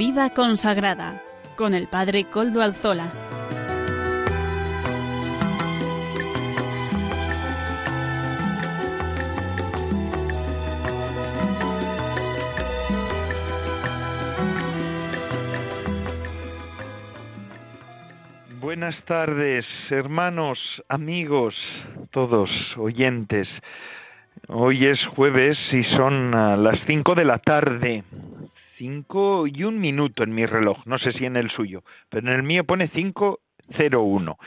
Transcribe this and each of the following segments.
Vida consagrada con el Padre Coldo Alzola. Buenas tardes, hermanos, amigos, todos oyentes. Hoy es jueves y son las cinco de la tarde. Cinco y un minuto en mi reloj, no sé si en el suyo, pero en el mío pone cinco cero uno.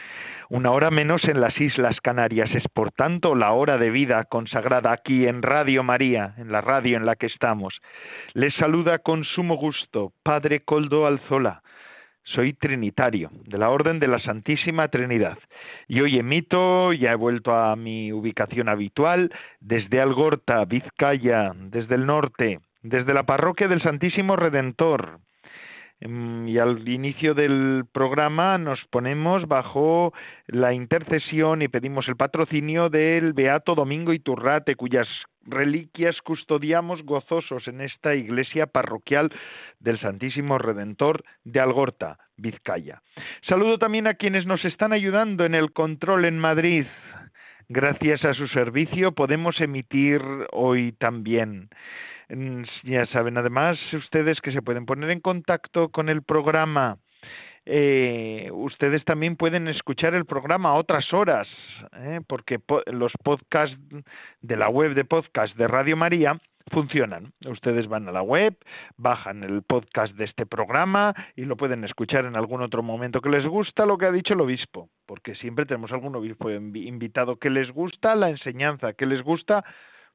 Una hora menos en las Islas Canarias. Es por tanto la hora de vida consagrada aquí en Radio María, en la radio en la que estamos. Les saluda con sumo gusto Padre Coldo Alzola soy trinitario, de la Orden de la Santísima Trinidad. Y hoy emito, ya he vuelto a mi ubicación habitual, desde Algorta, Vizcaya, desde el norte, desde la parroquia del Santísimo Redentor. Em, y al inicio del programa nos ponemos bajo la intercesión y pedimos el patrocinio del Beato Domingo Iturrate, cuyas reliquias custodiamos gozosos en esta iglesia parroquial del Santísimo Redentor de Algorta, Vizcaya. Saludo también a quienes nos están ayudando en el control en Madrid. Gracias a su servicio podemos emitir hoy también. Ya saben además ustedes que se pueden poner en contacto con el programa. Eh, ustedes también pueden escuchar el programa a otras horas, ¿eh? porque los podcasts de la web de podcast de Radio María funcionan. Ustedes van a la web, bajan el podcast de este programa y lo pueden escuchar en algún otro momento que les gusta lo que ha dicho el obispo, porque siempre tenemos algún obispo invitado que les gusta la enseñanza, que les gusta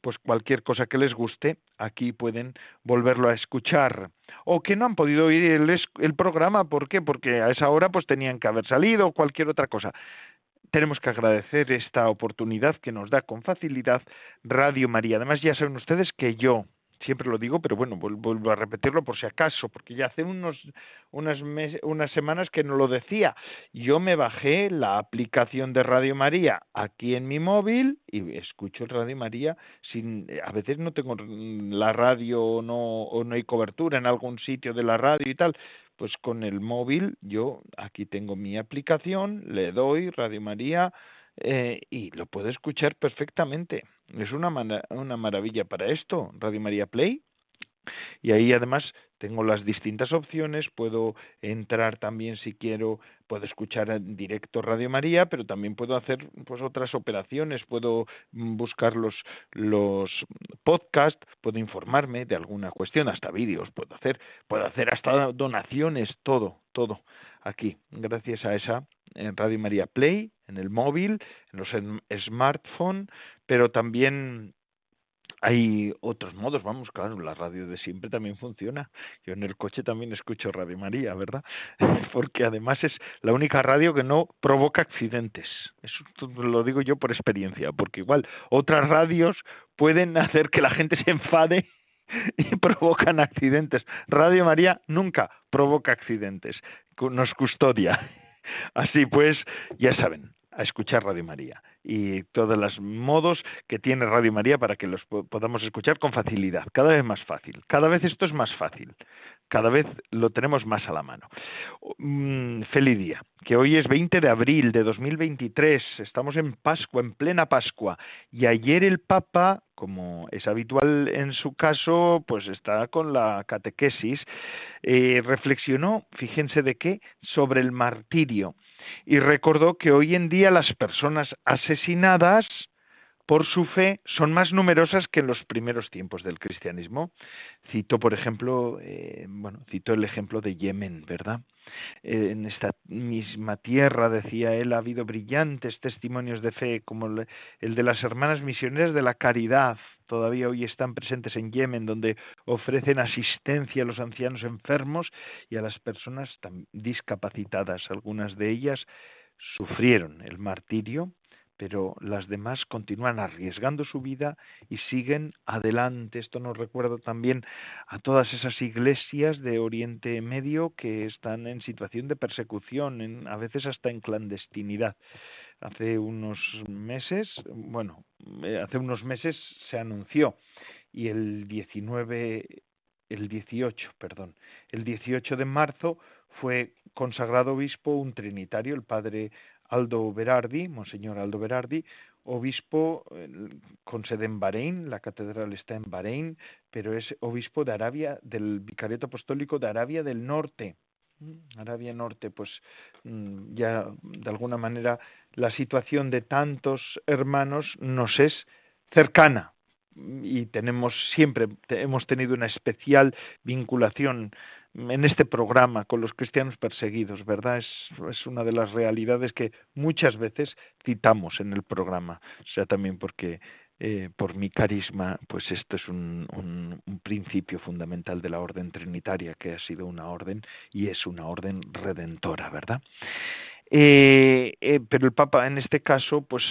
pues cualquier cosa que les guste, aquí pueden volverlo a escuchar. O que no han podido oír el, el programa, ¿por qué? Porque a esa hora pues tenían que haber salido o cualquier otra cosa. Tenemos que agradecer esta oportunidad que nos da con facilidad Radio María. Además, ya saben ustedes que yo, siempre lo digo, pero bueno, vuelvo a repetirlo por si acaso, porque ya hace unos, unas, unas semanas que no lo decía. Yo me bajé la aplicación de Radio María aquí en mi móvil y escucho Radio María sin, a veces no tengo la radio o no, o no hay cobertura en algún sitio de la radio y tal. Pues con el móvil yo aquí tengo mi aplicación, le doy Radio María eh, y lo puedo escuchar perfectamente. Es una, una maravilla para esto, Radio María Play. Y ahí además tengo las distintas opciones, puedo entrar también si quiero, puedo escuchar en directo Radio María, pero también puedo hacer pues otras operaciones, puedo mm, buscar los los podcasts, puedo informarme de alguna cuestión, hasta vídeos puedo hacer, puedo hacer hasta donaciones, todo, todo aquí, gracias a esa en Radio María Play, en el móvil, en los smartphones, pero también hay otros modos, vamos, claro, la radio de siempre también funciona. Yo en el coche también escucho Radio María, ¿verdad? Porque además es la única radio que no provoca accidentes. Eso lo digo yo por experiencia, porque igual otras radios pueden hacer que la gente se enfade y provocan accidentes. Radio María nunca provoca accidentes, nos custodia. Así pues, ya saben, a escuchar Radio María y todos los modos que tiene Radio María para que los podamos escuchar con facilidad, cada vez más fácil. Cada vez esto es más fácil, cada vez lo tenemos más a la mano. Mm, feliz día, que hoy es 20 de abril de 2023, estamos en Pascua, en plena Pascua, y ayer el Papa, como es habitual en su caso, pues está con la catequesis, eh, reflexionó, fíjense de qué, sobre el martirio y recordó que hoy en día las personas asesinadas por su fe son más numerosas que en los primeros tiempos del cristianismo. Cito, por ejemplo, eh, bueno, citó el ejemplo de Yemen, ¿verdad? Eh, en esta misma tierra, decía él, ha habido brillantes testimonios de fe, como el de las hermanas misioneras de la caridad, todavía hoy están presentes en Yemen, donde ofrecen asistencia a los ancianos enfermos y a las personas discapacitadas. Algunas de ellas sufrieron el martirio pero las demás continúan arriesgando su vida y siguen adelante. Esto nos recuerda también a todas esas iglesias de Oriente Medio que están en situación de persecución, a veces hasta en clandestinidad. Hace unos meses, bueno, eh, hace unos meses se anunció y el 19 el 18, perdón, el 18 de marzo fue consagrado obispo un trinitario, el padre Aldo Berardi, Monseñor Aldo Berardi, obispo con sede en Bahrein, la catedral está en Bahrein, pero es obispo de Arabia, del Vicariato Apostólico de Arabia del Norte. Mm, Arabia Norte, pues mm, ya de alguna manera la situación de tantos hermanos nos es cercana y tenemos siempre hemos tenido una especial vinculación en este programa con los cristianos perseguidos, ¿verdad? Es, es una de las realidades que muchas veces citamos en el programa, o sea, también porque eh, por mi carisma, pues esto es un, un, un, principio fundamental de la orden trinitaria, que ha sido una orden y es una orden redentora, ¿verdad? Eh, eh, pero el Papa en este caso, pues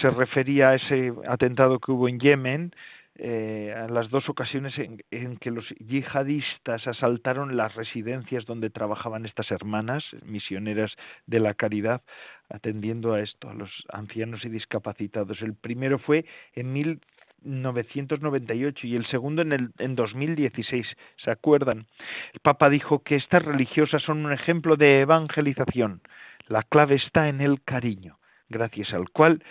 se refería a ese atentado que hubo en Yemen, eh, a las dos ocasiones en, que los yihadistas asaltaron las residencias donde trabajaban estas hermanas misioneras de la caridad, atendiendo a esto, a los ancianos y discapacitados. El primero fue en 1998 y el segundo en, el, en 2016. ¿Se acuerdan? El Papa dijo que estas religiosas son un ejemplo de evangelización. La clave está en el cariño, gracias al cual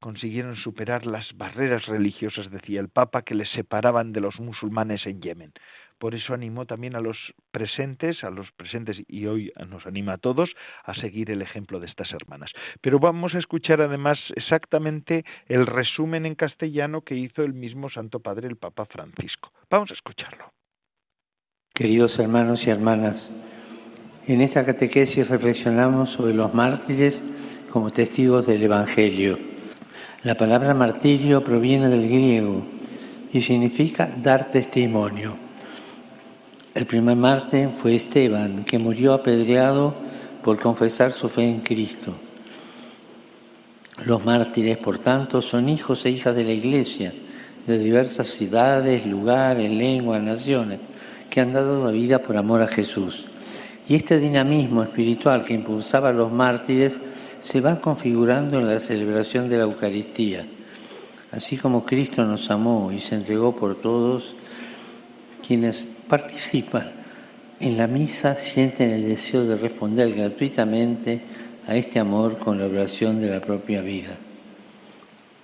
consiguieron superar las barreras religiosas, decía el Papa, que les separaban de los musulmanes en Yemen. Por eso animó también a los presentes, a los presentes y hoy nos anima a todos a seguir el ejemplo de estas hermanas. Pero vamos a escuchar además exactamente el resumen en castellano que hizo el mismo Santo Padre, el Papa Francisco. Vamos a escucharlo. Queridos hermanos y hermanas, en esta catequesis reflexionamos sobre los mártires como testigos del Evangelio la palabra martirio proviene del griego y significa dar testimonio. El primer mártir fue Esteban, que murió apedreado por confesar su fe en Cristo. Los mártires, por tanto, son hijos e hijas de la Iglesia, de diversas ciudades, lugares, lenguas, naciones, que han dado la vida por amor a Jesús. Y este dinamismo espiritual que impulsaba a los mártires se va configurando en la celebración de la Eucaristía. Así como Cristo nos amó y se entregó por todos, quienes participan en la misa sienten el deseo de responder gratuitamente a este amor con la oración de la propia vida.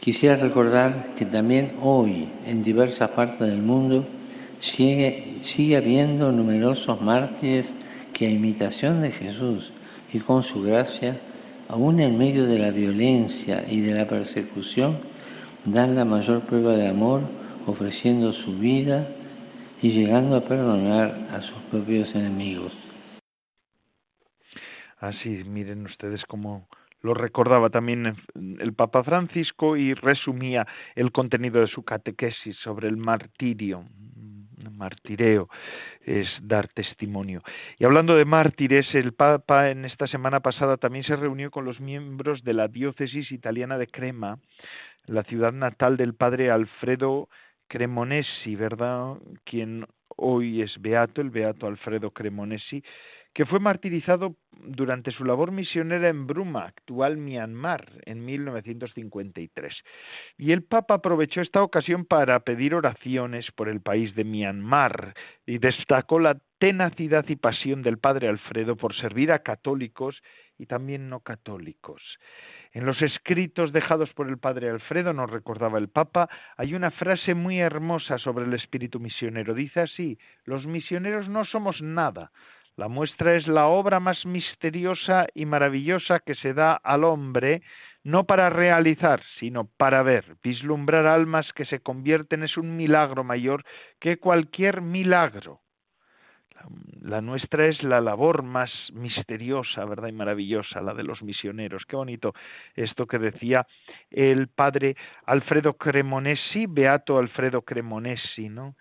Quisiera recordar que también hoy en diversas partes del mundo sigue, sigue habiendo numerosos mártires que a imitación de Jesús y con su gracia aún en medio de la violencia y de la persecución, dan la mayor prueba de amor ofreciendo su vida y llegando a perdonar a sus propios enemigos. Así, miren ustedes cómo lo recordaba también el Papa Francisco y resumía el contenido de su catequesis sobre el martirio, martireo es dar testimonio. Y hablando de mártires, el Papa en esta semana pasada también se reunió con los miembros de la diócesis italiana de Crema, la ciudad natal del padre Alfredo Cremonesi, ¿verdad? Quien hoy es beato, el beato Alfredo Cremonesi, que fue martirizado durante su labor misionera en Bruma, actual Myanmar, en 1953. Y el Papa aprovechó esta ocasión para pedir oraciones por el país de Myanmar y destacó la tenacidad y pasión del Padre Alfredo por servir a católicos y también no católicos. En los escritos dejados por el Padre Alfredo, nos recordaba el Papa, hay una frase muy hermosa sobre el espíritu misionero. Dice así, los misioneros no somos nada, la muestra es la obra más misteriosa y maravillosa que se da al hombre, no para realizar, sino para ver. Vislumbrar almas que se convierten es un milagro mayor que cualquier milagro. La nuestra es la labor más misteriosa, ¿verdad? Y maravillosa, la de los misioneros. Qué bonito esto que decía el padre Alfredo Cremonesi, Beato Alfredo Cremonesi, ¿no?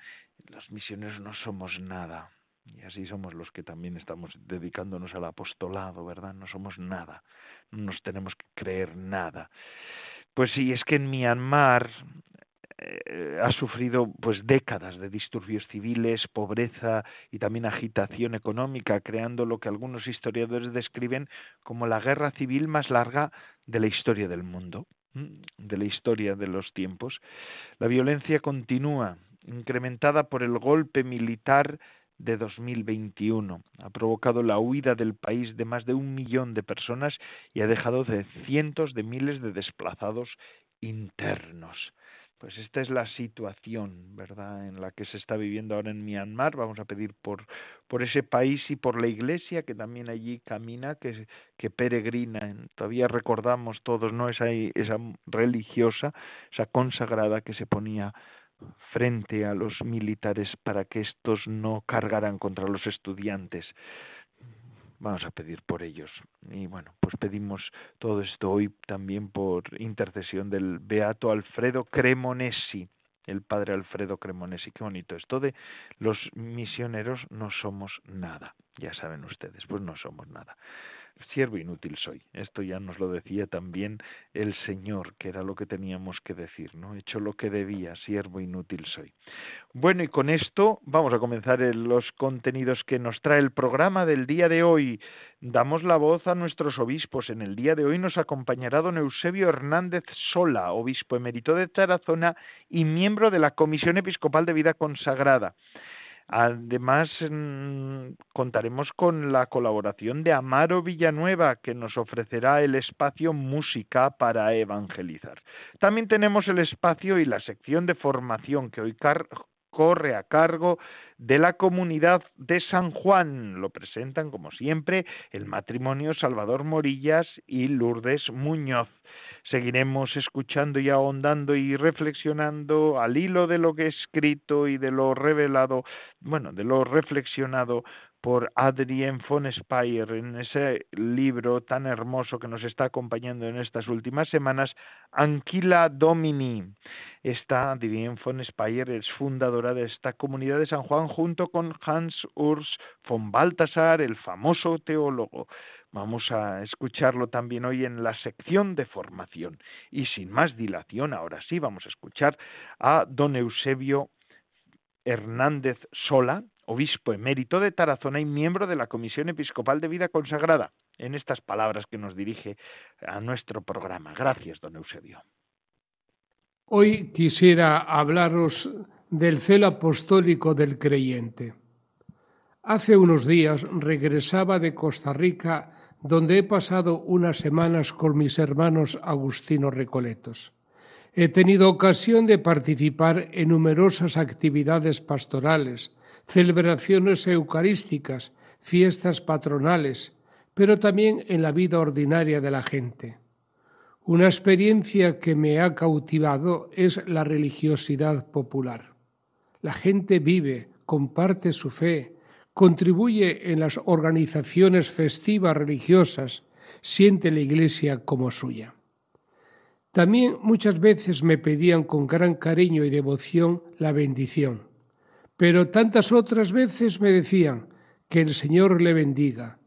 Los misioneros no somos nada. Y así somos los que también estamos dedicándonos al apostolado, ¿verdad? No somos nada, no nos tenemos que creer nada. Pues sí, es que en Myanmar eh, ha sufrido pues décadas de disturbios civiles, pobreza y también agitación económica, creando lo que algunos historiadores describen como la guerra civil más larga de la historia del mundo, de la historia de los tiempos. La violencia continúa incrementada por el golpe militar de 2021. Ha provocado la huida del país de más de un millón de personas y ha dejado de cientos de miles de desplazados internos. Pues esta es la situación, ¿verdad?, en la que se está viviendo ahora en Myanmar. Vamos a pedir por, por ese país y por la iglesia que también allí camina, que, que peregrina. Todavía recordamos todos, ¿no?, esa, esa religiosa, esa consagrada que se ponía frente a los militares para que estos no cargaran contra los estudiantes. Vamos a pedir por ellos. Y bueno, pues pedimos todo esto hoy también por intercesión del Beato Alfredo Cremonesi, el padre Alfredo Cremonesi. Qué bonito esto de los misioneros no somos nada. Ya saben ustedes, pues no somos nada siervo inútil soy. Esto ya nos lo decía también el Señor, que era lo que teníamos que decir, ¿no? He hecho lo que debía, siervo inútil soy. Bueno, y con esto vamos a comenzar los contenidos que nos trae el programa del día de hoy. Damos la voz a nuestros obispos. En el día de hoy nos acompañará don Eusebio Hernández Sola, obispo emérito de Tarazona y miembro de la Comisión Episcopal de Vida Consagrada. Además, contaremos con la colaboración de Amaro Villanueva, que nos ofrecerá el espacio Música para Evangelizar. También tenemos el espacio y la sección de formación que hoy corre a cargo de la comunidad de San Juan. Lo presentan, como siempre, el matrimonio Salvador Morillas y Lourdes Muñoz. Seguiremos escuchando y ahondando y reflexionando al hilo de lo que he escrito y de lo revelado, bueno, de lo reflexionado por Adrien von Speyer en ese libro tan hermoso que nos está acompañando en estas últimas semanas, Anquila Domini. Esta Adrien von Speyer es fundadora de esta comunidad de San Juan junto con Hans Urs von Balthasar, el famoso teólogo. Vamos a escucharlo también hoy en la sección de formación. Y sin más dilación, ahora sí vamos a escuchar a don Eusebio Hernández Sola, obispo emérito de Tarazona y miembro de la Comisión Episcopal de Vida Consagrada, en estas palabras que nos dirige a nuestro programa. Gracias, don Eusebio. Hoy quisiera hablaros del celo apostólico del creyente. Hace unos días regresaba de Costa Rica, donde he pasado unas semanas con mis hermanos agustinos recoletos. He tenido ocasión de participar en numerosas actividades pastorales, celebraciones eucarísticas, fiestas patronales, pero también en la vida ordinaria de la gente. Una experiencia que me ha cautivado es la religiosidad popular. La gente vive, comparte su fe, contribuye en las organizaciones festivas religiosas, siente la Iglesia como suya. También muchas veces me pedían con gran cariño y devoción la bendición. Pero tantas otras veces me decían que el Señor le bendiga.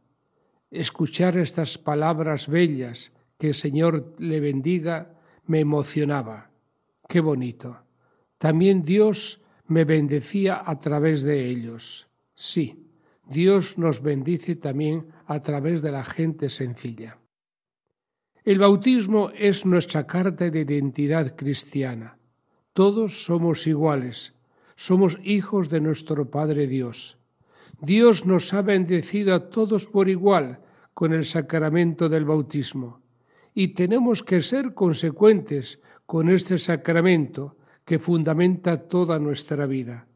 Escuchar estas palabras bellas, que el Señor le bendiga, me emocionaba. Qué bonito. También Dios me bendecía a través de ellos. Sí, Dios nos bendice también a través de la gente sencilla. El bautismo es nuestra carta de identidad cristiana. Todos somos iguales, somos hijos de nuestro Padre Dios. Dios nos ha bendecido a todos por igual con el sacramento del bautismo y tenemos que ser consecuentes con este sacramento que fundamenta toda nuestra vida.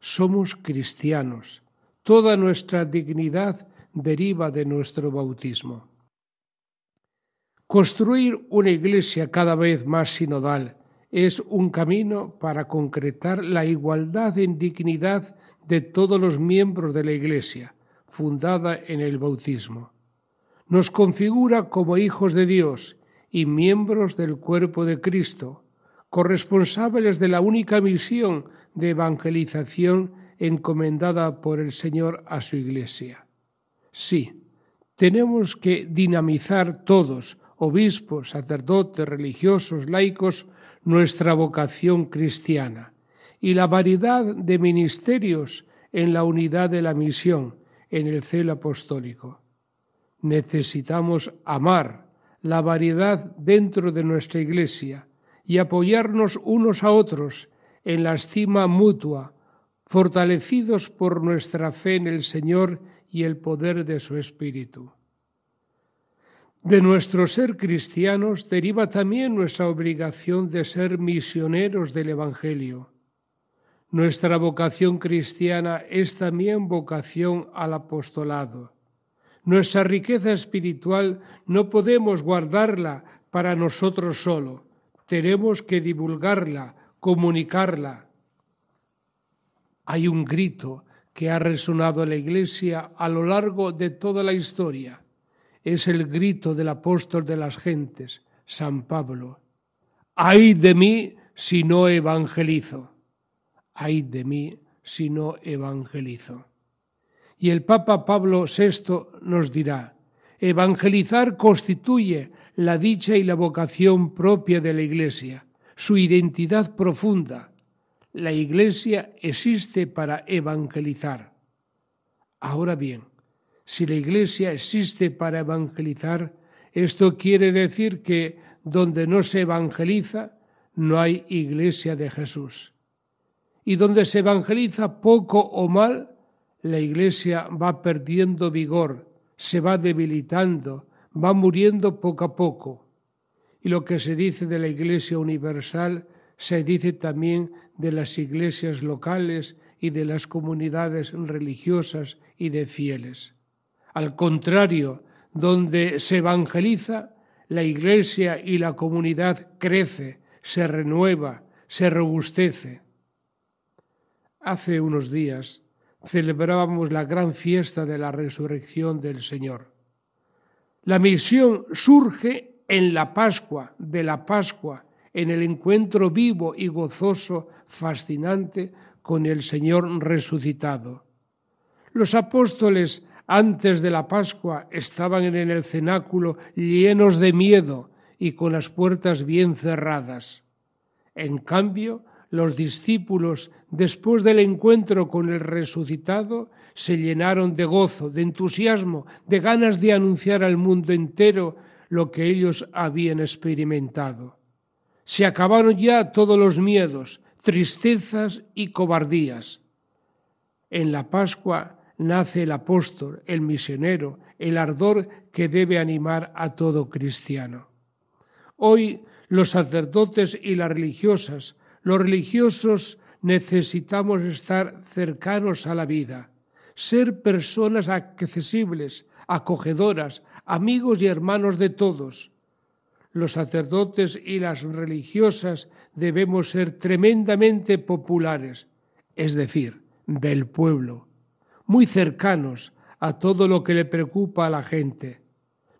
Somos cristianos. Toda nuestra dignidad deriva de nuestro bautismo. Construir una iglesia cada vez más sinodal es un camino para concretar la igualdad en dignidad de todos los miembros de la Iglesia, fundada en el bautismo. Nos configura como hijos de Dios y miembros del cuerpo de Cristo, corresponsables de la única misión de evangelización encomendada por el Señor a su Iglesia. Sí, tenemos que dinamizar todos, obispos, sacerdotes, religiosos, laicos, nuestra vocación cristiana y la variedad de ministerios en la unidad de la misión, en el celo apostólico. Necesitamos amar la variedad dentro de nuestra Iglesia y apoyarnos unos a otros en la estima mutua, fortalecidos por nuestra fe en el Señor y el poder de su Espíritu. De nuestro ser cristianos deriva también nuestra obligación de ser misioneros del Evangelio. Nuestra vocación cristiana es también vocación al apostolado. Nuestra riqueza espiritual no podemos guardarla para nosotros solo, tenemos que divulgarla, comunicarla. Hay un grito que ha resonado en la Iglesia a lo largo de toda la historia. Es el grito del apóstol de las gentes, San Pablo. ¡Ay de mí si no evangelizo! ¡Ay de mí si no evangelizo! Y el Papa Pablo VI nos dirá, evangelizar constituye la dicha y la vocación propia de la Iglesia, su identidad profunda, la Iglesia existe para evangelizar. Ahora bien, si la Iglesia existe para evangelizar, esto quiere decir que donde no se evangeliza, no hay Iglesia de Jesús. Y donde se evangeliza poco o mal, la Iglesia va perdiendo vigor, se va debilitando, va muriendo poco a poco. Y lo que se dice de la Iglesia universal se dice también de las iglesias locales y de las comunidades religiosas y de fieles. Al contrario, donde se evangeliza, la iglesia y la comunidad crece, se renueva, se robustece. Hace unos días celebrábamos la gran fiesta de la resurrección del Señor. La misión surge en la Pascua, de la Pascua, en el encuentro vivo y gozoso, fascinante, con el Señor resucitado. Los apóstoles antes de la Pascua estaban en el cenáculo llenos de miedo y con las puertas bien cerradas. En cambio, los discípulos, después del encuentro con el resucitado, se llenaron de gozo, de entusiasmo, de ganas de anunciar al mundo entero lo que ellos habían experimentado. Se acabaron ya todos los miedos, tristezas y cobardías. En la Pascua nace el apóstol, el misionero, el ardor que debe animar a todo cristiano. Hoy los sacerdotes y las religiosas, los religiosos necesitamos estar cercanos a la vida, ser personas accesibles, acogedoras, amigos y hermanos de todos, los sacerdotes y las religiosas debemos ser tremendamente populares, es decir, del pueblo, muy cercanos a todo lo que le preocupa a la gente.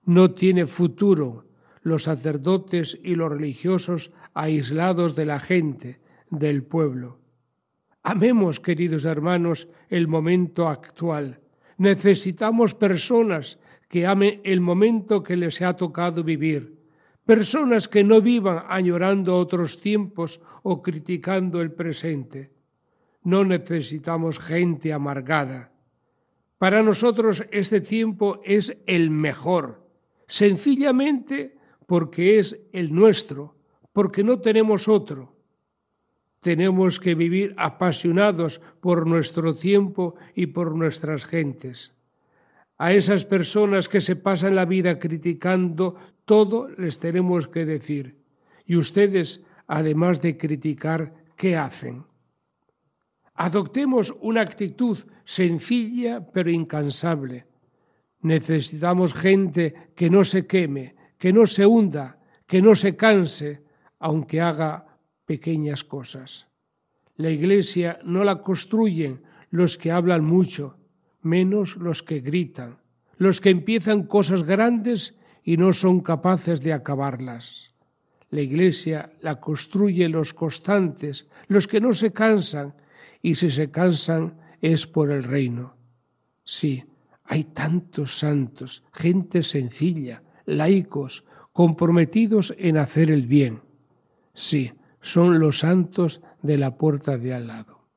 No tiene futuro los sacerdotes y los religiosos aislados de la gente, del pueblo. Amemos, queridos hermanos, el momento actual. Necesitamos personas que amen el momento que les ha tocado vivir personas que no vivan añorando otros tiempos o criticando el presente. No necesitamos gente amargada. Para nosotros este tiempo es el mejor, sencillamente porque es el nuestro, porque no tenemos otro. Tenemos que vivir apasionados por nuestro tiempo y por nuestras gentes. A esas personas que se pasan la vida criticando todo les tenemos que decir. Y ustedes, además de criticar, ¿qué hacen? Adoptemos una actitud sencilla pero incansable. Necesitamos gente que no se queme, que no se hunda, que no se canse, aunque haga pequeñas cosas. La iglesia no la construyen los que hablan mucho, menos los que gritan, los que empiezan cosas grandes y no son capaces de acabarlas. La Iglesia la construye los constantes, los que no se cansan, y si se cansan es por el reino. Sí, hay tantos santos, gente sencilla, laicos, comprometidos en hacer el bien. Sí, son los santos de la puerta de al lado.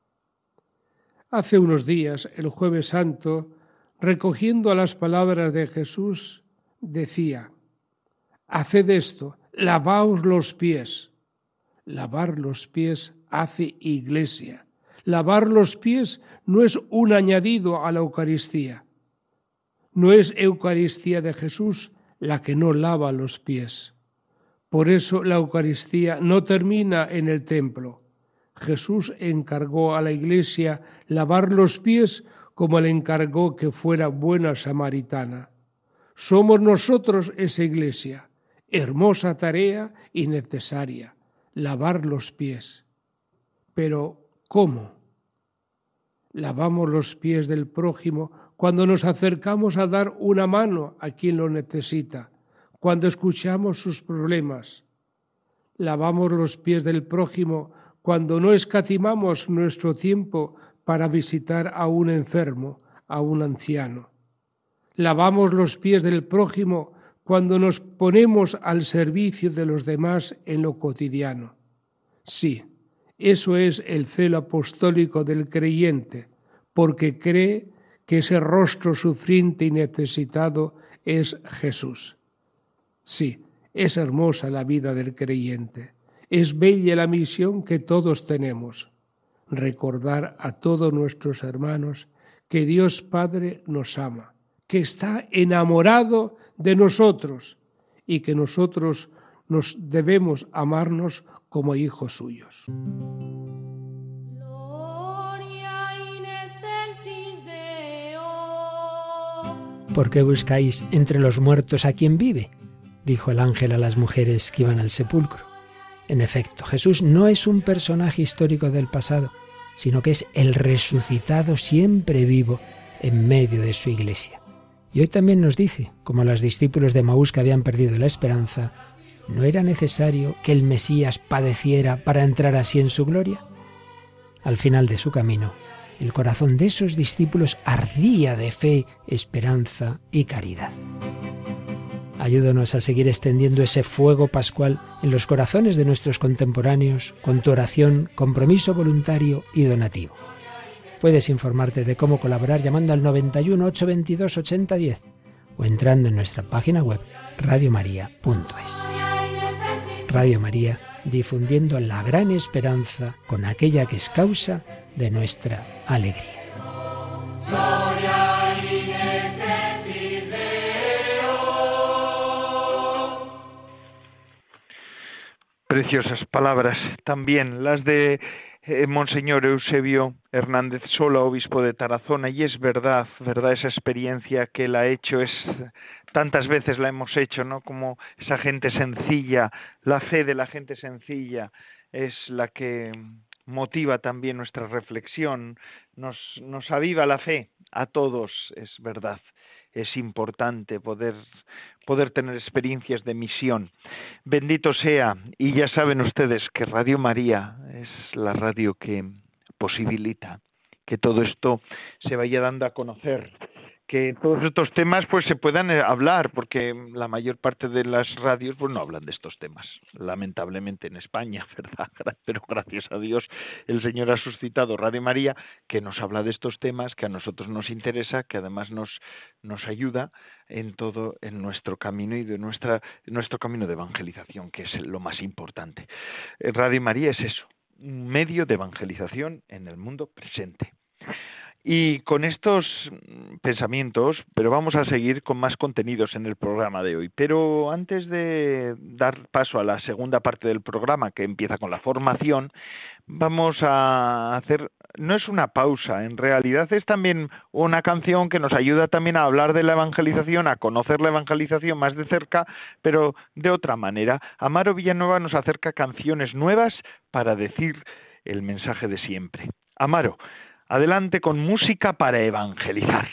Hace unos días, el jueves santo, recogiendo a las palabras de Jesús, decía, haced esto, lavaos los pies. Lavar los pies hace iglesia. Lavar los pies no es un añadido a la Eucaristía. No es Eucaristía de Jesús la que no lava los pies. Por eso la Eucaristía no termina en el templo. Jesús encargó a la Iglesia lavar los pies como le encargó que fuera buena samaritana. Somos nosotros esa Iglesia, hermosa tarea y necesaria, lavar los pies. Pero, ¿cómo? Lavamos los pies del prójimo cuando nos acercamos a dar una mano a quien lo necesita, cuando escuchamos sus problemas. Lavamos los pies del prójimo cuando no escatimamos nuestro tiempo para visitar a un enfermo, a un anciano. Lavamos los pies del prójimo cuando nos ponemos al servicio de los demás en lo cotidiano. Sí, eso es el celo apostólico del creyente, porque cree que ese rostro sufriente y necesitado es Jesús. Sí, es hermosa la vida del creyente, es bella la misión que todos tenemos, recordar a todos nuestros hermanos que Dios Padre nos ama, que está enamorado de nosotros y que nosotros nos debemos amarnos como hijos suyos. ¿Por qué buscáis entre los muertos a quien vive? dijo el ángel a las mujeres que iban al sepulcro. En efecto, Jesús no es un personaje histórico del pasado, sino que es el resucitado siempre vivo en medio de su iglesia. Y hoy también nos dice, como los discípulos de Maús que habían perdido la esperanza, ¿no era necesario que el Mesías padeciera para entrar así en su gloria? Al final de su camino, el corazón de esos discípulos ardía de fe, esperanza y caridad. Ayúdanos a seguir extendiendo ese fuego pascual en los corazones de nuestros contemporáneos con tu oración, compromiso voluntario y donativo. Puedes informarte de cómo colaborar llamando al 91 822 8010 o entrando en nuestra página web radiomaria.es. Radio María difundiendo la gran esperanza con aquella que es causa de nuestra alegría. Preciosas palabras también las de eh, Monseñor Eusebio Hernández Sola, obispo de Tarazona, y es verdad, verdad esa experiencia que él ha hecho, es tantas veces la hemos hecho, ¿no? Como esa gente sencilla, la fe de la gente sencilla es la que motiva también nuestra reflexión, nos, nos aviva la fe a todos, es verdad es importante poder, poder tener experiencias de misión. Bendito sea, y ya saben ustedes que Radio María es la radio que posibilita que todo esto se vaya dando a conocer que todos estos temas pues se puedan eh, hablar porque la mayor parte de las radios pues no hablan de estos temas lamentablemente en España verdad pero gracias a Dios el Señor ha suscitado Radio María que nos habla de estos temas que a nosotros nos interesa que además nos nos ayuda en todo en nuestro camino y de nuestra nuestro camino de evangelización que es lo más importante. Eh, Radio María es eso un medio de evangelización en el mundo presente y con estos pensamientos, pero vamos a seguir con más contenidos en el programa de hoy. Pero antes de dar paso a la segunda parte del programa, que empieza con la formación, vamos a hacer, no es una pausa, en realidad es también una canción que nos ayuda también a hablar de la evangelización, a conocer la evangelización más de cerca, pero de otra manera. Amaro Villanueva nos acerca canciones nuevas para decir el mensaje de siempre. Amaro, Adelante con música para evangelizar.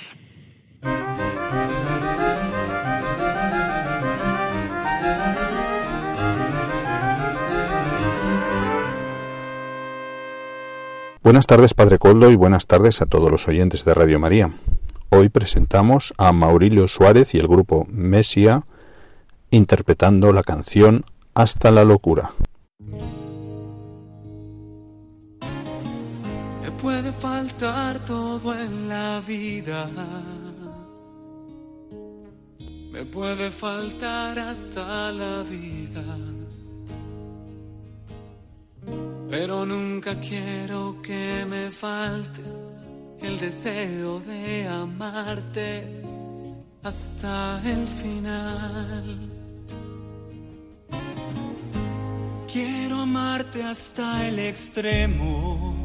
Buenas tardes, Padre Coldo, y buenas tardes a todos los oyentes de Radio María. Hoy presentamos a Maurilio Suárez y el grupo Mesia interpretando la canción Hasta la locura. Faltar todo en la vida. Me puede faltar hasta la vida. pero nunca quiero que me falte el deseo de amarte hasta el final. Quiero amarte hasta el extremo,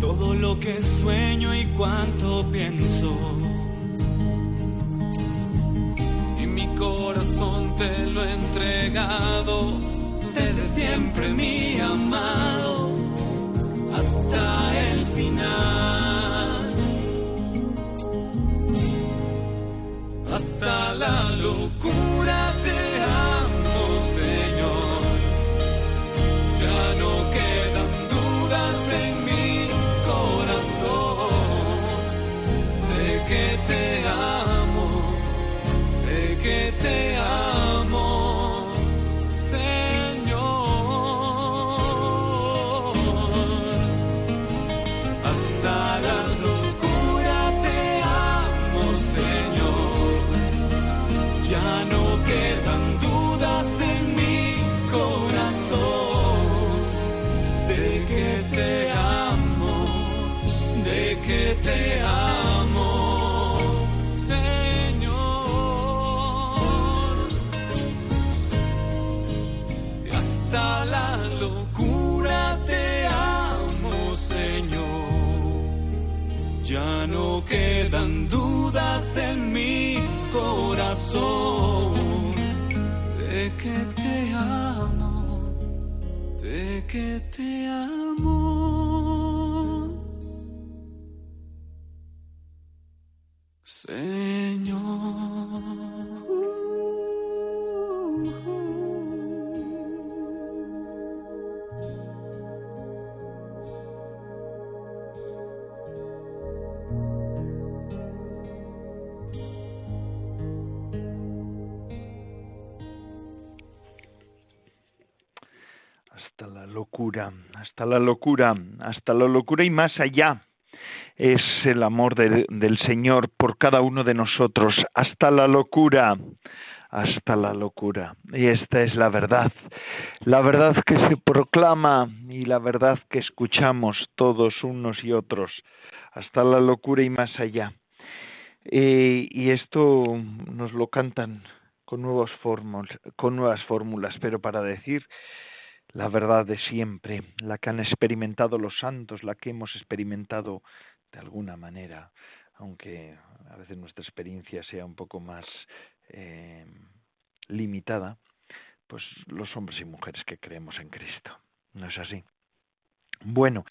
Todo lo que sueño y cuanto pienso. Y mi corazón te lo he entregado desde siempre, mi amado, hasta la locura, hasta la locura y más allá es el amor del Señor por cada uno de nosotros, hasta la locura, hasta la locura. Y esta es la verdad, la verdad que se proclama y la verdad que escuchamos todos unos y otros, hasta la locura y más allá. y esto nos lo cantan con, con nuevas fórmulas, pero para decir la verdad de siempre, la que han experimentado los santos, la que hemos experimentado de alguna manera, aunque a veces nuestra experiencia sea un poco más eh, limitada, pues los hombres y mujeres que creemos en Cristo. ¿No es así? Bueno,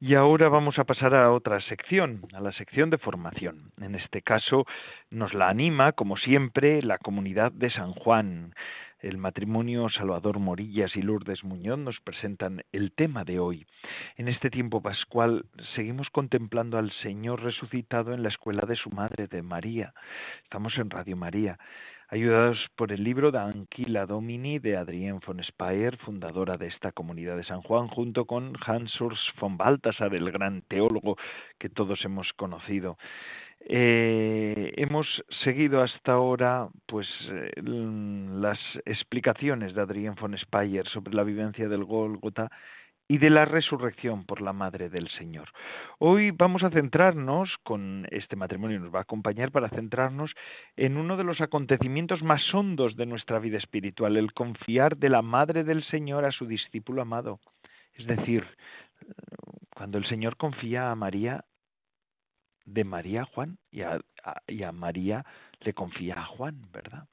y ahora vamos a pasar a otra sección, a la sección de formación. En este caso nos la anima, como siempre, la comunidad de San Juan. El matrimonio Salvador Morillas y Lourdes Muñoz nos presentan el tema de hoy. En este tiempo pascual seguimos contemplando al Señor resucitado en la escuela de su madre, de María. Estamos en Radio María ayudados por el libro de Anquila Domini de Adrienne von Speyer, fundadora de esta comunidad de San Juan, junto con Hans Urs von Balthasar, el gran teólogo que todos hemos conocido. Eh, hemos seguido hasta ahora pues eh, las explicaciones de Adrien von Speyer sobre la vivencia del Gólgota y de la resurrección por la Madre del Señor. Hoy vamos a centrarnos, con este matrimonio nos va a acompañar para centrarnos en uno de los acontecimientos más hondos de nuestra vida espiritual, el confiar de la Madre del Señor a su discípulo amado. Es decir, cuando el Señor confía a María, de María a Juan, y a, María le confía a Juan, ¿verdad?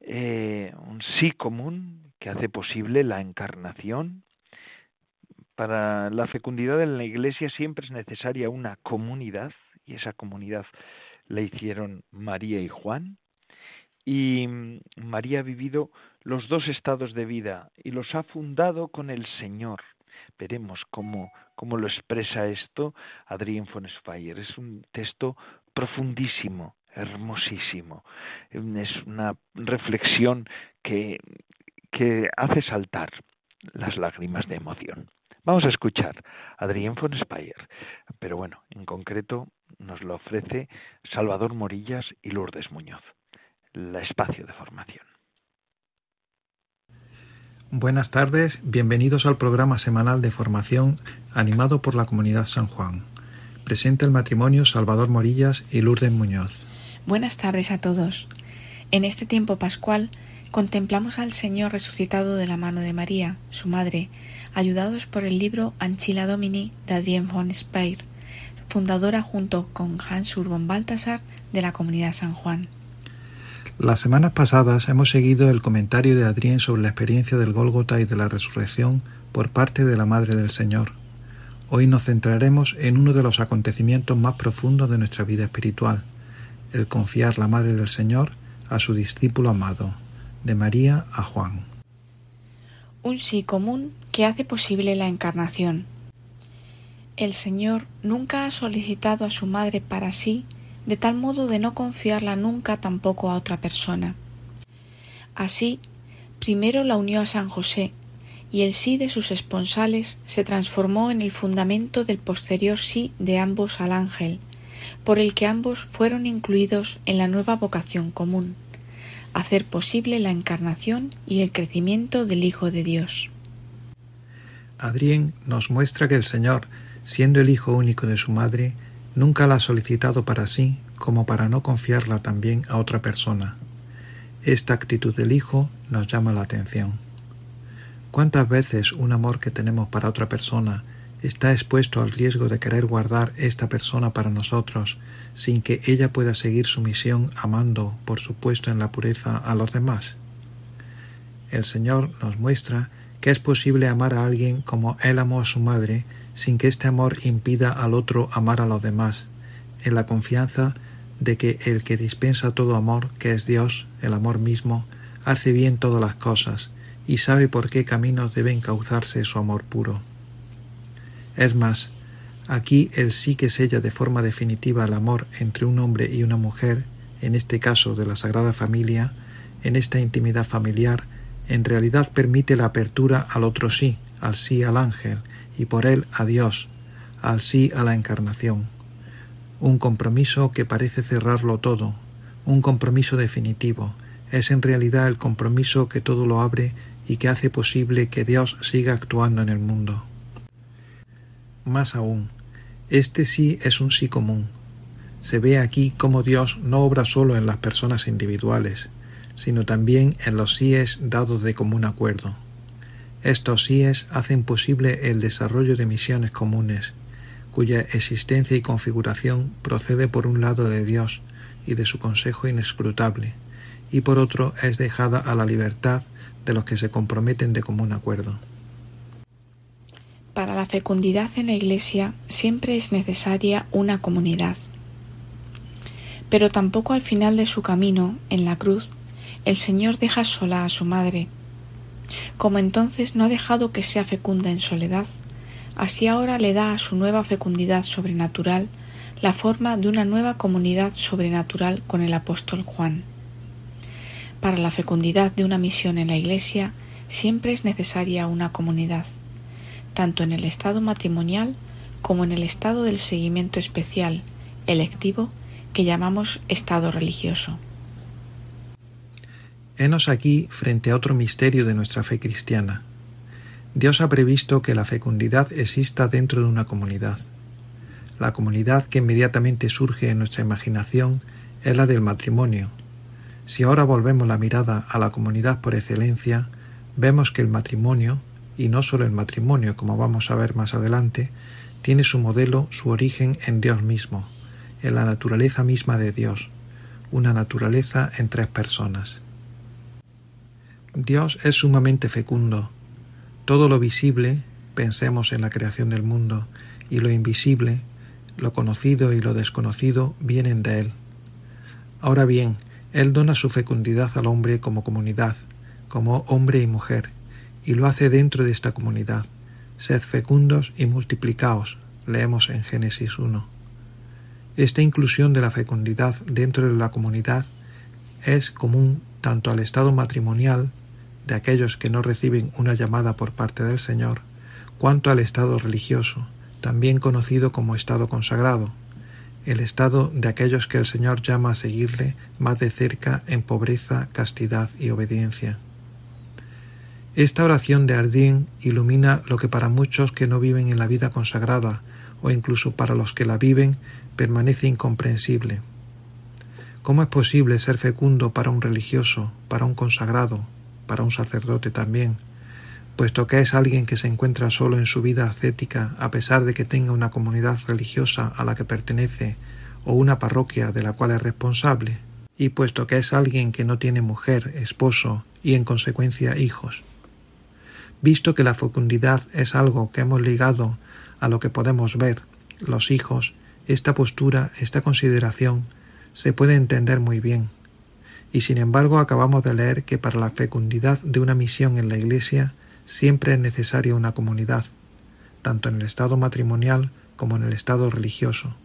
Eh, un sí común que hace posible la encarnación, para la fecundidad en la Iglesia siempre es necesaria una comunidad, y esa comunidad la hicieron María y Juan, y María ha vivido los dos estados de vida y los ha fundado con el Señor. Veremos cómo, cómo lo expresa esto Adrien von Speyer. Es un texto profundísimo, hermosísimo. Es una reflexión que, que hace saltar las lágrimas de emoción. Vamos a escuchar a Adrián von Speyer, pero bueno, en concreto nos lo ofrece Salvador Morillas y Lourdes Muñoz, la espacio de formación. Buenas tardes, bienvenidos al programa semanal de formación animado por la Comunidad San Juan. Presenta el matrimonio Salvador Morillas y Lourdes Muñoz. Buenas tardes a todos. En este tiempo pascual contemplamos al Señor resucitado de la mano de María, su madre, ayudados por el libro Anchila Domini de Adrien von Speyer, fundadora junto con Hans Urban Baltasar de la Comunidad San Juan. Las semanas pasadas hemos seguido el comentario de Adrien sobre la experiencia del Gólgota y de la resurrección por parte de la Madre del Señor. Hoy nos centraremos en uno de los acontecimientos más profundos de nuestra vida espiritual, el confiar la Madre del Señor a su discípulo amado, de María a Juan un sí común que hace posible la encarnación. El Señor nunca ha solicitado a su madre para sí, de tal modo de no confiarla nunca tampoco a otra persona. Así, primero la unió a San José, y el sí de sus esponsales se transformó en el fundamento del posterior sí de ambos al ángel, por el que ambos fueron incluidos en la nueva vocación común hacer posible la encarnación y el crecimiento del Hijo de Dios. Adrien nos muestra que el Señor, siendo el Hijo único de su madre, nunca la ha solicitado para sí como para no confiarla también a otra persona. Esta actitud del Hijo nos llama la atención. ¿Cuántas veces un amor que tenemos para otra persona está expuesto al riesgo de querer guardar esta persona para nosotros sin que ella pueda seguir su misión amando, por supuesto, en la pureza a los demás. El Señor nos muestra que es posible amar a alguien como Él amó a su madre, sin que este amor impida al otro amar a los demás, en la confianza de que el que dispensa todo amor, que es Dios, el amor mismo, hace bien todas las cosas, y sabe por qué caminos deben causarse su amor puro. Es más, Aquí el sí que sella de forma definitiva el amor entre un hombre y una mujer, en este caso de la Sagrada Familia, en esta intimidad familiar, en realidad permite la apertura al otro sí, al sí al ángel, y por él a Dios, al sí a la encarnación. Un compromiso que parece cerrarlo todo, un compromiso definitivo, es en realidad el compromiso que todo lo abre y que hace posible que Dios siga actuando en el mundo. Más aún, este sí es un sí común. Se ve aquí cómo Dios no obra solo en las personas individuales, sino también en los síes dados de común acuerdo. Estos síes hacen posible el desarrollo de misiones comunes, cuya existencia y configuración procede por un lado de Dios y de su consejo inescrutable, y por otro es dejada a la libertad de los que se comprometen de común acuerdo. Para la fecundidad en la Iglesia siempre es necesaria una comunidad. Pero tampoco al final de su camino, en la cruz, el Señor deja sola a su madre. Como entonces no ha dejado que sea fecunda en soledad, así ahora le da a su nueva fecundidad sobrenatural la forma de una nueva comunidad sobrenatural con el apóstol Juan. Para la fecundidad de una misión en la Iglesia siempre es necesaria una comunidad tanto en el estado matrimonial como en el estado del seguimiento especial, electivo que llamamos estado religioso. Henos aquí frente a otro misterio de nuestra fe cristiana. Dios ha previsto que la fecundidad exista dentro de una comunidad. La comunidad que inmediatamente surge en nuestra imaginación es la del matrimonio. Si ahora volvemos la mirada a la comunidad por excelencia, vemos que el matrimonio, y no solo el matrimonio, como vamos a ver más adelante, tiene su modelo, su origen en Dios mismo, en la naturaleza misma de Dios, una naturaleza en tres personas. Dios es sumamente fecundo. Todo lo visible, pensemos en la creación del mundo, y lo invisible, lo conocido y lo desconocido, vienen de Él. Ahora bien, Él dona su fecundidad al hombre como comunidad, como hombre y mujer, y lo hace dentro de esta comunidad. Sed fecundos y multiplicaos, leemos en Génesis 1. Esta inclusión de la fecundidad dentro de la comunidad es común tanto al estado matrimonial de aquellos que no reciben una llamada por parte del Señor, cuanto al estado religioso, también conocido como estado consagrado, el estado de aquellos que el Señor llama a seguirle más de cerca en pobreza, castidad y obediencia. Esta oración de Ardín ilumina lo que para muchos que no viven en la vida consagrada, o incluso para los que la viven, permanece incomprensible. ¿Cómo es posible ser fecundo para un religioso, para un consagrado, para un sacerdote también, puesto que es alguien que se encuentra solo en su vida ascética a pesar de que tenga una comunidad religiosa a la que pertenece o una parroquia de la cual es responsable, y puesto que es alguien que no tiene mujer, esposo y en consecuencia hijos? Visto que la fecundidad es algo que hemos ligado a lo que podemos ver, los hijos, esta postura, esta consideración, se puede entender muy bien. Y sin embargo acabamos de leer que para la fecundidad de una misión en la Iglesia siempre es necesaria una comunidad, tanto en el estado matrimonial como en el estado religioso.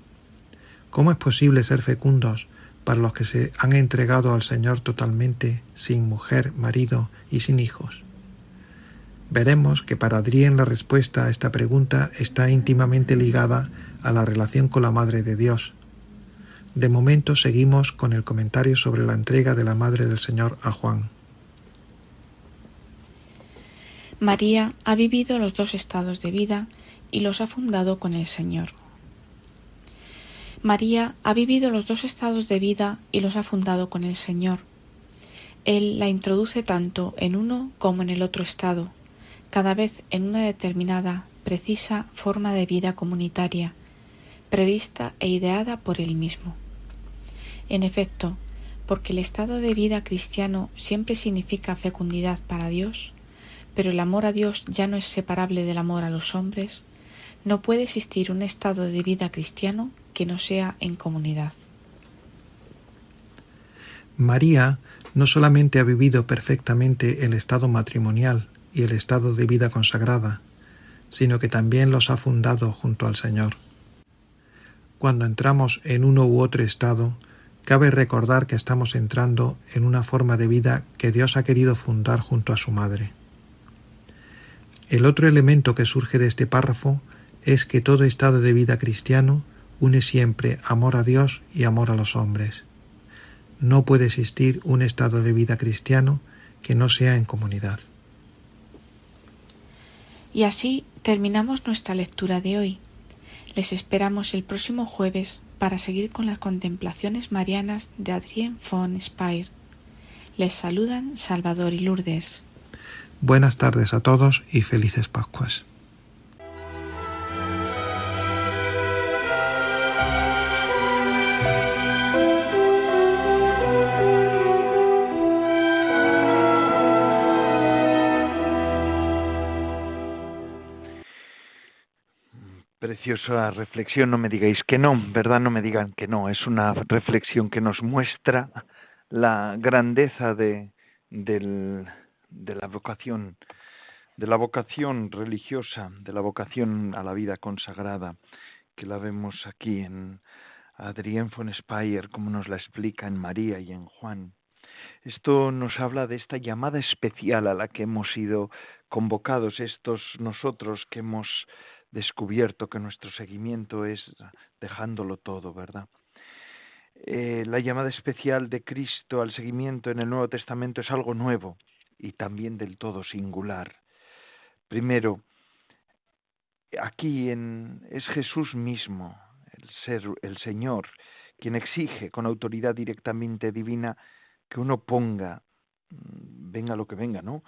¿Cómo es posible ser fecundos para los que se han entregado al Señor totalmente, sin mujer, marido y sin hijos? Veremos que para Adrián la respuesta a esta pregunta está íntimamente ligada a la relación con la Madre de Dios. De momento seguimos con el comentario sobre la entrega de la Madre del Señor a Juan. María ha vivido los dos estados de vida y los ha fundado con el Señor. María ha vivido los dos estados de vida y los ha fundado con el Señor. Él la introduce tanto en uno como en el otro estado, cada vez en una determinada, precisa forma de vida comunitaria, prevista e ideada por él mismo. En efecto, porque el estado de vida cristiano siempre significa fecundidad para Dios, pero el amor a Dios ya no es separable del amor a los hombres, no puede existir un estado de vida cristiano que no sea en comunidad. María no solamente ha vivido perfectamente el estado matrimonial, y el estado de vida consagrada, sino que también los ha fundado junto al Señor. Cuando entramos en uno u otro estado, cabe recordar que estamos entrando en una forma de vida que Dios ha querido fundar junto a su Madre. El otro elemento que surge de este párrafo es que todo estado de vida cristiano une siempre amor a Dios y amor a los hombres. No puede existir un estado de vida cristiano que no sea en comunidad. Y así terminamos nuestra lectura de hoy. Les esperamos el próximo jueves para seguir con las contemplaciones marianas de Adrien von Speyer. Les saludan Salvador y Lourdes. Buenas tardes a todos y felices Pascuas. Preciosa reflexión, no me digáis que no, ¿verdad? No me digan que no, es una reflexión que nos muestra la grandeza de, de la vocación, de la vocación religiosa, de la vocación a la vida consagrada, que la vemos aquí en Adrien von Speyer, como nos la explica en María y en Juan. Esto nos habla de esta llamada especial a la que hemos sido convocados, estos nosotros que hemos descubierto que nuestro seguimiento es dejándolo todo, ¿verdad? eh, la llamada especial de Cristo al seguimiento en el Nuevo Testamento es algo nuevo y también del todo singular. Primero, aquí en, es Jesús mismo, el ser, el Señor, quien exige con autoridad directamente divina que uno ponga, mm, venga lo que venga, ¿no?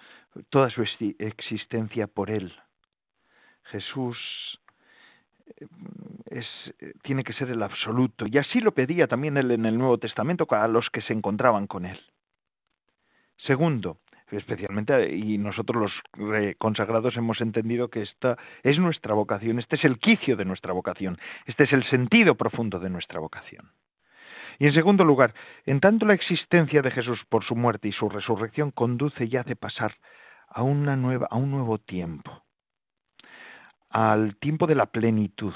Toda su existencia por Él. Jesús eh, eh, tiene que ser el absoluto. Y así lo pedía también él en el Nuevo Testamento a los que se encontraban con él. Segundo, especialmente, y nosotros los consagrados hemos entendido que esta es nuestra vocación, este es el quicio de nuestra vocación, este es el sentido profundo de nuestra vocación. Y en segundo lugar, en tanto la existencia de Jesús por su muerte y su resurrección conduce y hace pasar a, una nueva, a un nuevo tiempo, al tiempo de la plenitud,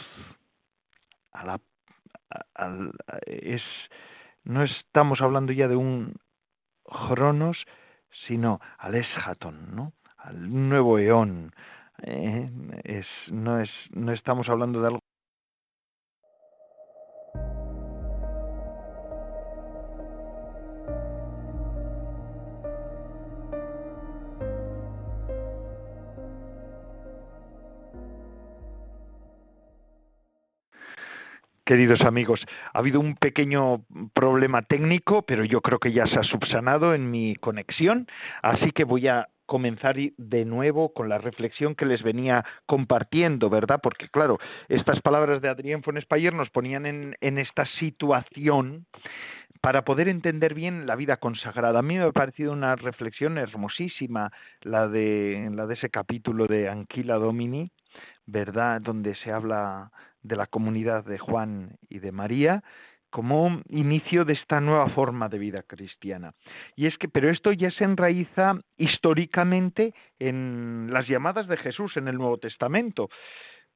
a la, es, no estamos hablando ya de un Cronos, sino al eschaton, ¿no? al nuevo eón. Eh, es, no, es, no estamos hablando de algo Queridos amigos, ha habido un pequeño problema técnico, pero yo creo que ya se ha subsanado en mi conexión, así que voy a comenzar de nuevo con la reflexión que les venía compartiendo, ¿verdad? Porque claro, estas palabras de Adrián Fonespayer nos ponían en, en esta situación para poder entender bien la vida consagrada. A mí me ha parecido una reflexión hermosísima la de, la de ese capítulo de Anquila Domini, ¿verdad? Donde se habla de la comunidad de Juan y de María como inicio de esta nueva forma de vida cristiana. Y es que, pero esto ya se enraiza históricamente en las llamadas de Jesús en el Nuevo Testamento,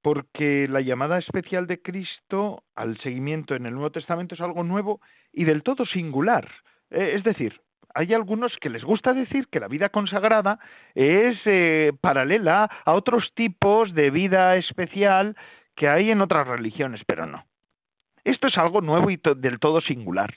porque la llamada especial de Cristo al seguimiento en el Nuevo Testamento es algo nuevo y del todo singular. Eh, es decir, hay algunos que les gusta decir que la vida consagrada es eh, paralela a otros tipos de vida especial que hay en otras religiones, pero no. Esto es algo nuevo y del todo singular.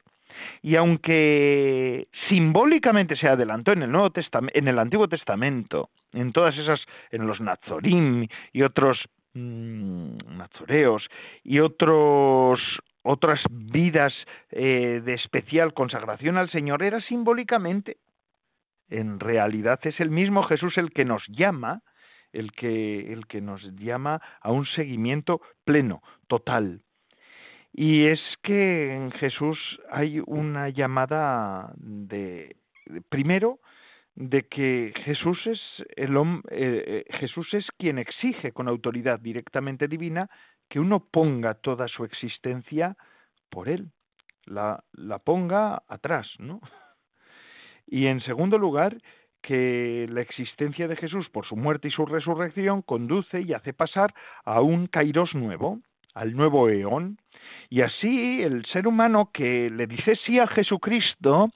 Y aunque simbólicamente se adelantó en el Nuevo Testamento, en el Antiguo Testamento, en todas esas, en los Nazorim y otros mmm, nazoreos y otros otras vidas eh, de especial consagración al Señor era simbólicamente. En realidad es el mismo Jesús el que nos llama el que, el que nos llama a un seguimiento pleno, total. Y es que en Jesús hay una llamada de, primero, de que Jesús es el eh, eh, Jesús es quien exige con autoridad directamente divina que uno ponga toda su existencia por él, la, la ponga atrás, ¿no? Y en segundo lugar, que la existencia de Jesús por su muerte y su resurrección conduce y hace pasar a un kairos nuevo, al nuevo eón, y así el ser humano que le dice sí a Jesucristo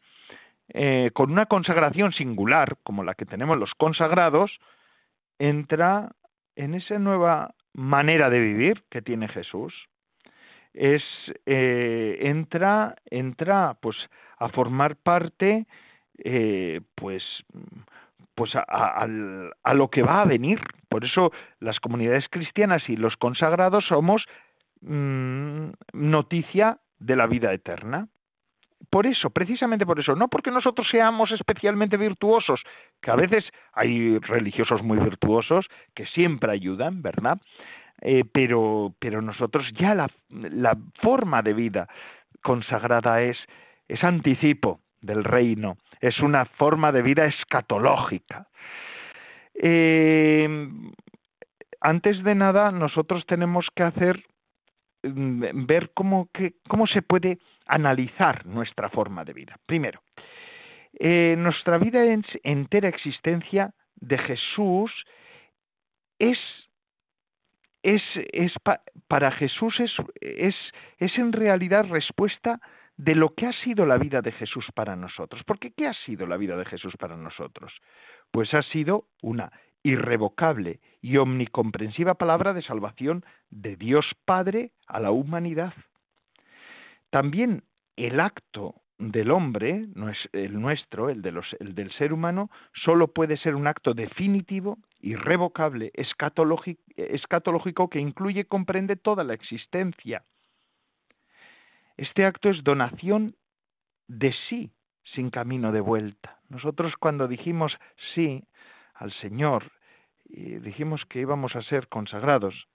eh, con una consagración singular, como la que tenemos los consagrados, entra en esa nueva manera de vivir que tiene Jesús. Es eh, entra entra pues a formar parte eh, pues pues a, lo que va a venir. Por eso las comunidades cristianas y los consagrados somos mm, noticia de la vida eterna. Por eso, precisamente por eso, no porque nosotros seamos especialmente virtuosos, que a veces hay religiosos muy virtuosos que siempre ayudan, ¿verdad? Eh, pero, pero nosotros ya la, la forma de vida consagrada es, es anticipo del reino, es una forma de vida escatológica. Eh, antes de nada, nosotros tenemos que hacer mm, ver cómo, se puede analizar nuestra forma de vida. Primero, eh, nuestra vida en entera existencia de Jesús es, para Jesús es, es, es en realidad respuesta de lo que ha sido la vida de Jesús para nosotros. Porque ¿qué ha sido la vida de Jesús para nosotros? Pues ha sido una irrevocable y omnicomprensiva palabra de salvación de Dios Padre a la humanidad. También el acto del hombre, no es el nuestro, el, del ser humano, solo puede ser un acto definitivo, irrevocable, escatológico, escatológico que incluye y comprende toda la existencia. Este acto es donación de sí, sin camino de vuelta. Nosotros cuando dijimos sí al Señor, y dijimos que íbamos a ser consagrados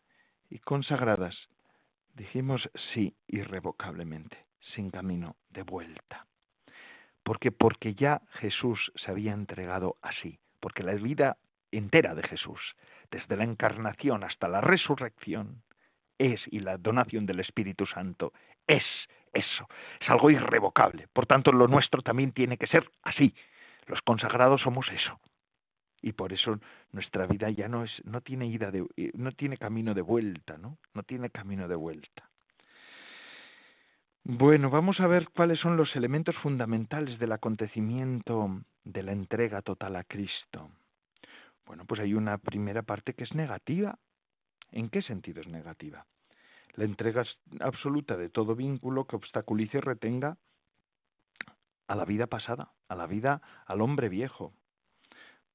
y consagradas, dijimos sí irrevocablemente, sin camino de vuelta. Porque porque ya Jesús se había entregado así, porque la vida entera de Jesús, desde la encarnación hasta la resurrección, es y la donación del Espíritu Santo es eso, es algo irrevocable. Por tanto, lo nuestro también tiene que ser así. Los consagrados somos eso. Y por eso nuestra vida ya no es no tiene ida de, eh, no tiene camino de vuelta, ¿no? No tiene camino de vuelta. Bueno, vamos a ver cuáles son los elementos fundamentales del acontecimiento de la entrega total a Cristo. Bueno, pues hay una primera parte que es negativa. ¿En qué sentido es negativa? La entrega absoluta de todo vínculo que obstaculice y retenga a la vida pasada, a la vida, al hombre viejo.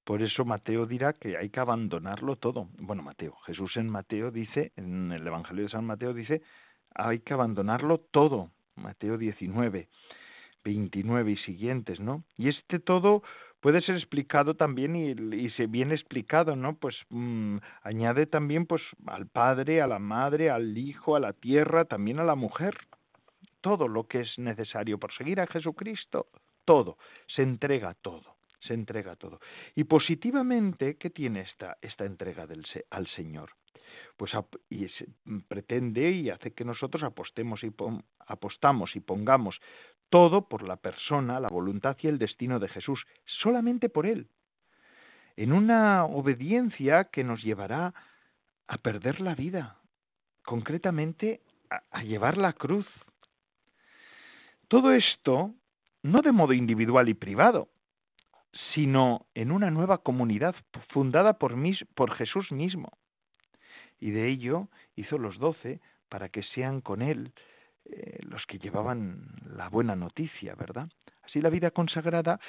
Por eso Mateo dirá que hay que abandonarlo todo. Bueno, Mateo, Jesús en Mateo dice, en el Evangelio de San Mateo dice, hay que abandonarlo todo. Mateo 19, 29 y siguientes, ¿no? Y este todo puede ser explicado también y, se viene explicado, ¿no? Pues mm, añade también pues al padre, a la madre, al hijo, a la tierra, también a la mujer. Todo lo que es necesario por seguir a Jesucristo, todo, se entrega todo, se entrega todo. Y positivamente, ¿qué tiene esta, esta entrega del, al Señor? Pues y pretende y hace que nosotros apostemos y apostamos y pongamos todo por la persona, la voluntad y el destino de Jesús, solamente por Él, en una obediencia que nos llevará a perder la vida, concretamente a, llevar la cruz. Todo esto no de modo individual y privado, sino en una nueva comunidad fundada por, por Jesús mismo. Y de ello hizo los doce para que sean con Él eh, los que llevaban la buena noticia, ¿verdad? Así la vida consagrada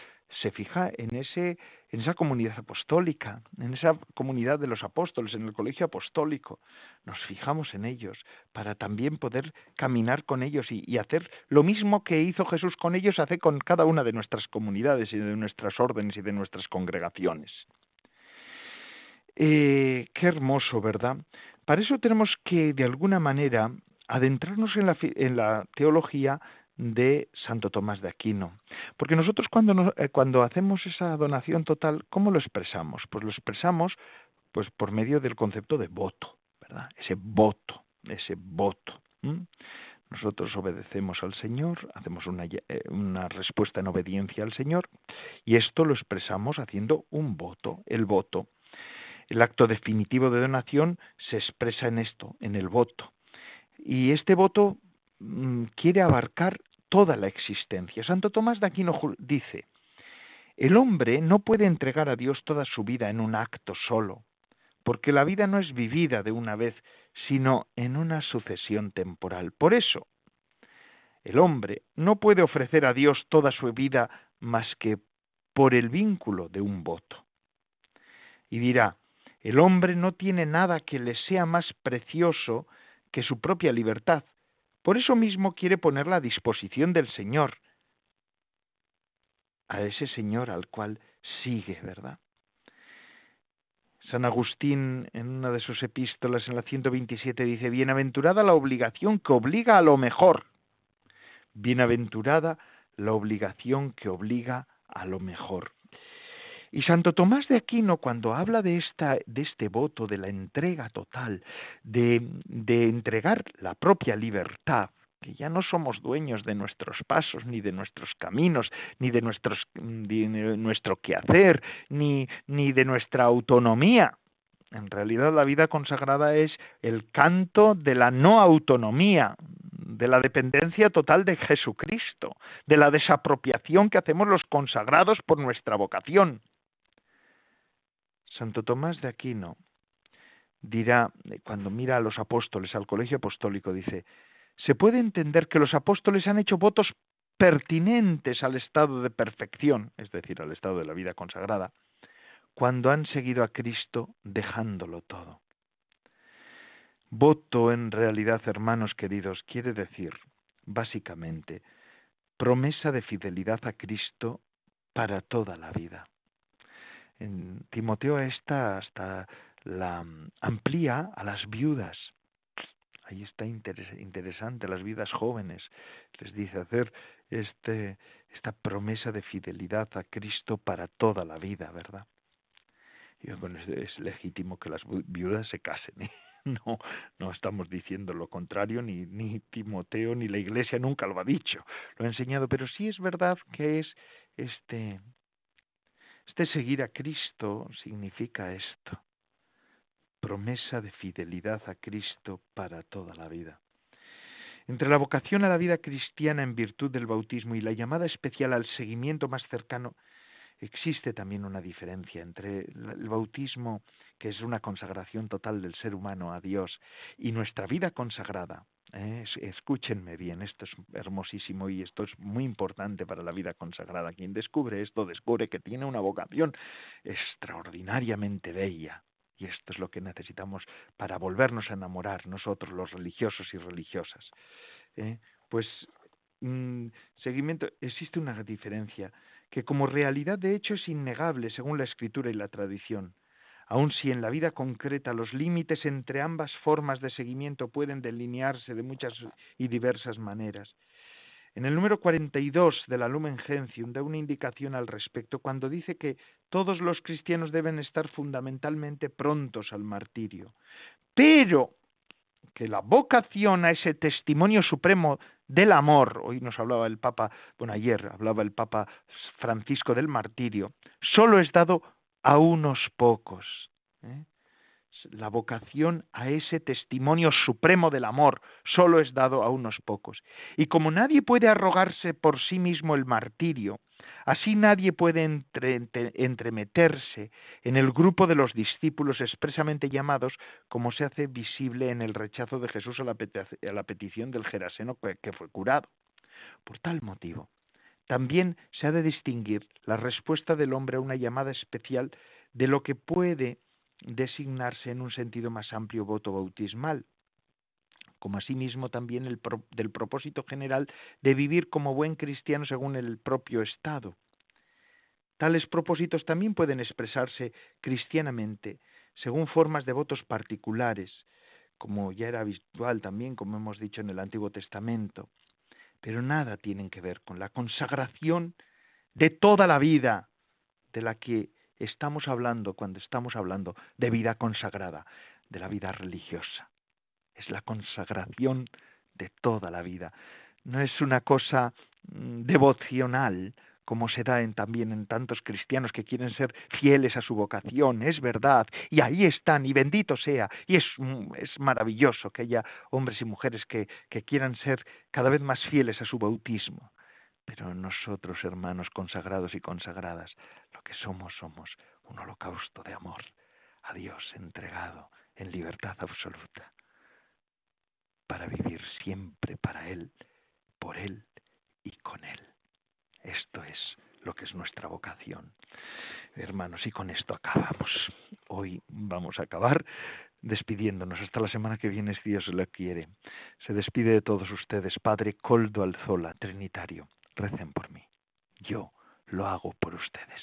se fija en ese en esa comunidad apostólica, en esa comunidad de los apóstoles, en el colegio apostólico. Nos fijamos en ellos para también poder caminar con ellos y, hacer lo mismo que hizo Jesús con ellos, hace con cada una de nuestras comunidades y de nuestras órdenes y de nuestras congregaciones. Eh, qué hermoso, ¿verdad? Para eso tenemos que, de alguna manera, adentrarnos en la, en la teología de Santo Tomás de Aquino. Porque nosotros cuando, eh, cuando hacemos esa donación total, ¿cómo lo expresamos? Pues lo expresamos pues por medio del concepto de voto, ¿verdad? Ese voto, ese voto. Nosotros obedecemos al Señor, hacemos eh, una respuesta en obediencia al Señor y esto lo expresamos haciendo un voto, el voto. El acto definitivo de donación se expresa en esto, en el voto. Y este voto mm, quiere abarcar toda la existencia. Santo Tomás de Aquino dice, el hombre no puede entregar a Dios toda su vida en un acto solo, porque la vida no es vivida de una vez, sino en una sucesión temporal. Por eso, el hombre no puede ofrecer a Dios toda su vida más que por el vínculo de un voto. Y dirá, el hombre no tiene nada que le sea más precioso que su propia libertad. Por eso mismo quiere ponerla a disposición del Señor, a ese Señor al cual sigue, ¿verdad? San Agustín, en una de sus epístolas, en la 127, dice, Bienaventurada la obligación que obliga a lo mejor. Bienaventurada la obligación que obliga a lo mejor. Y Santo Tomás de Aquino, cuando habla de, esta, de este voto, de la entrega total, de, de entregar la propia libertad, que ya no somos dueños de nuestros pasos, ni de nuestros caminos, ni de, nuestros, nuestro quehacer, ni de nuestra autonomía. En realidad la vida consagrada es el canto de la no autonomía, de la dependencia total de Jesucristo, de la desapropiación que hacemos los consagrados por nuestra vocación. Santo Tomás de Aquino dirá, cuando mira a los apóstoles, al colegio apostólico, dice, se puede entender que los apóstoles han hecho votos pertinentes al estado de perfección, es decir, al estado de la vida consagrada, cuando han seguido a Cristo dejándolo todo. Voto en realidad, hermanos queridos, quiere decir, básicamente, promesa de fidelidad a Cristo para toda la vida. En Timoteo esta hasta la amplía a las viudas. Ahí está interesante, las viudas jóvenes. Les dice hacer este, esta promesa de fidelidad a Cristo para toda la vida, ¿verdad? Y es, legítimo que las viudas se casen. ¿eh? No, no estamos diciendo lo contrario, ni, ni Timoteo ni la Iglesia nunca lo ha dicho, lo ha enseñado, pero sí es verdad que es este, este seguir a Cristo significa esto, promesa de fidelidad a Cristo para toda la vida. Entre la vocación a la vida cristiana en virtud del bautismo y la llamada especial al seguimiento más cercano, existe también una diferencia entre el bautismo, que es una consagración total del ser humano a Dios, y nuestra vida consagrada. ¿eh? Escúchenme bien, esto es hermosísimo y esto es muy importante para la vida consagrada. Quien descubre esto descubre que tiene una vocación extraordinariamente bella, y esto es lo que necesitamos para volvernos a enamorar nosotros, los religiosos y religiosas. ¿eh? Pues mm, seguimiento, existe una diferencia que como realidad de hecho es innegable según la escritura y la tradición. Aun si en la vida concreta los límites entre ambas formas de seguimiento pueden delinearse de muchas y diversas maneras, en el número 42 de la Lumen Gentium da una indicación al respecto cuando dice que todos los cristianos deben estar fundamentalmente prontos al martirio, pero que la vocación a ese testimonio supremo del amor, hoy nos hablaba el Papa, bueno, ayer hablaba el Papa Francisco del martirio, solo es dado a unos pocos. ¿eh? la vocación a ese testimonio supremo del amor solo es dado a unos pocos. Y como nadie puede arrogarse por sí mismo el martirio, así nadie puede entremeterse en el grupo de los discípulos expresamente llamados, como se hace visible en el rechazo de Jesús a la, petición del Geraseno que fue curado. Por tal motivo, también se ha de distinguir la respuesta del hombre a una llamada especial de lo que puede designarse en un sentido más amplio voto bautismal, como asimismo también el del propósito general de vivir como buen cristiano según el propio Estado. Tales propósitos también pueden expresarse cristianamente según formas de votos particulares, como ya era habitual también, como hemos dicho en el Antiguo Testamento, pero nada tienen que ver con la consagración de toda la vida de la que estamos hablando cuando estamos hablando de vida consagrada, de la vida religiosa. Es la consagración de toda la vida. No es una cosa mm, devocional como se da en, también en tantos cristianos que quieren ser fieles a su vocación, es verdad, y ahí están, y bendito sea, y es, mm, es maravilloso que haya hombres y mujeres que, que quieran ser cada vez más fieles a su bautismo. Pero nosotros, hermanos consagrados y consagradas, lo que somos somos un holocausto de amor a Dios entregado en libertad absoluta, para vivir siempre para Él, por Él y con Él. Esto es lo que es nuestra vocación. Hermanos, y con esto acabamos. Hoy vamos a acabar despidiéndonos hasta la semana que viene, si Dios lo quiere. Se despide de todos ustedes, Padre Coldo Alzola, Trinitario recen por mí. Yo lo hago por ustedes.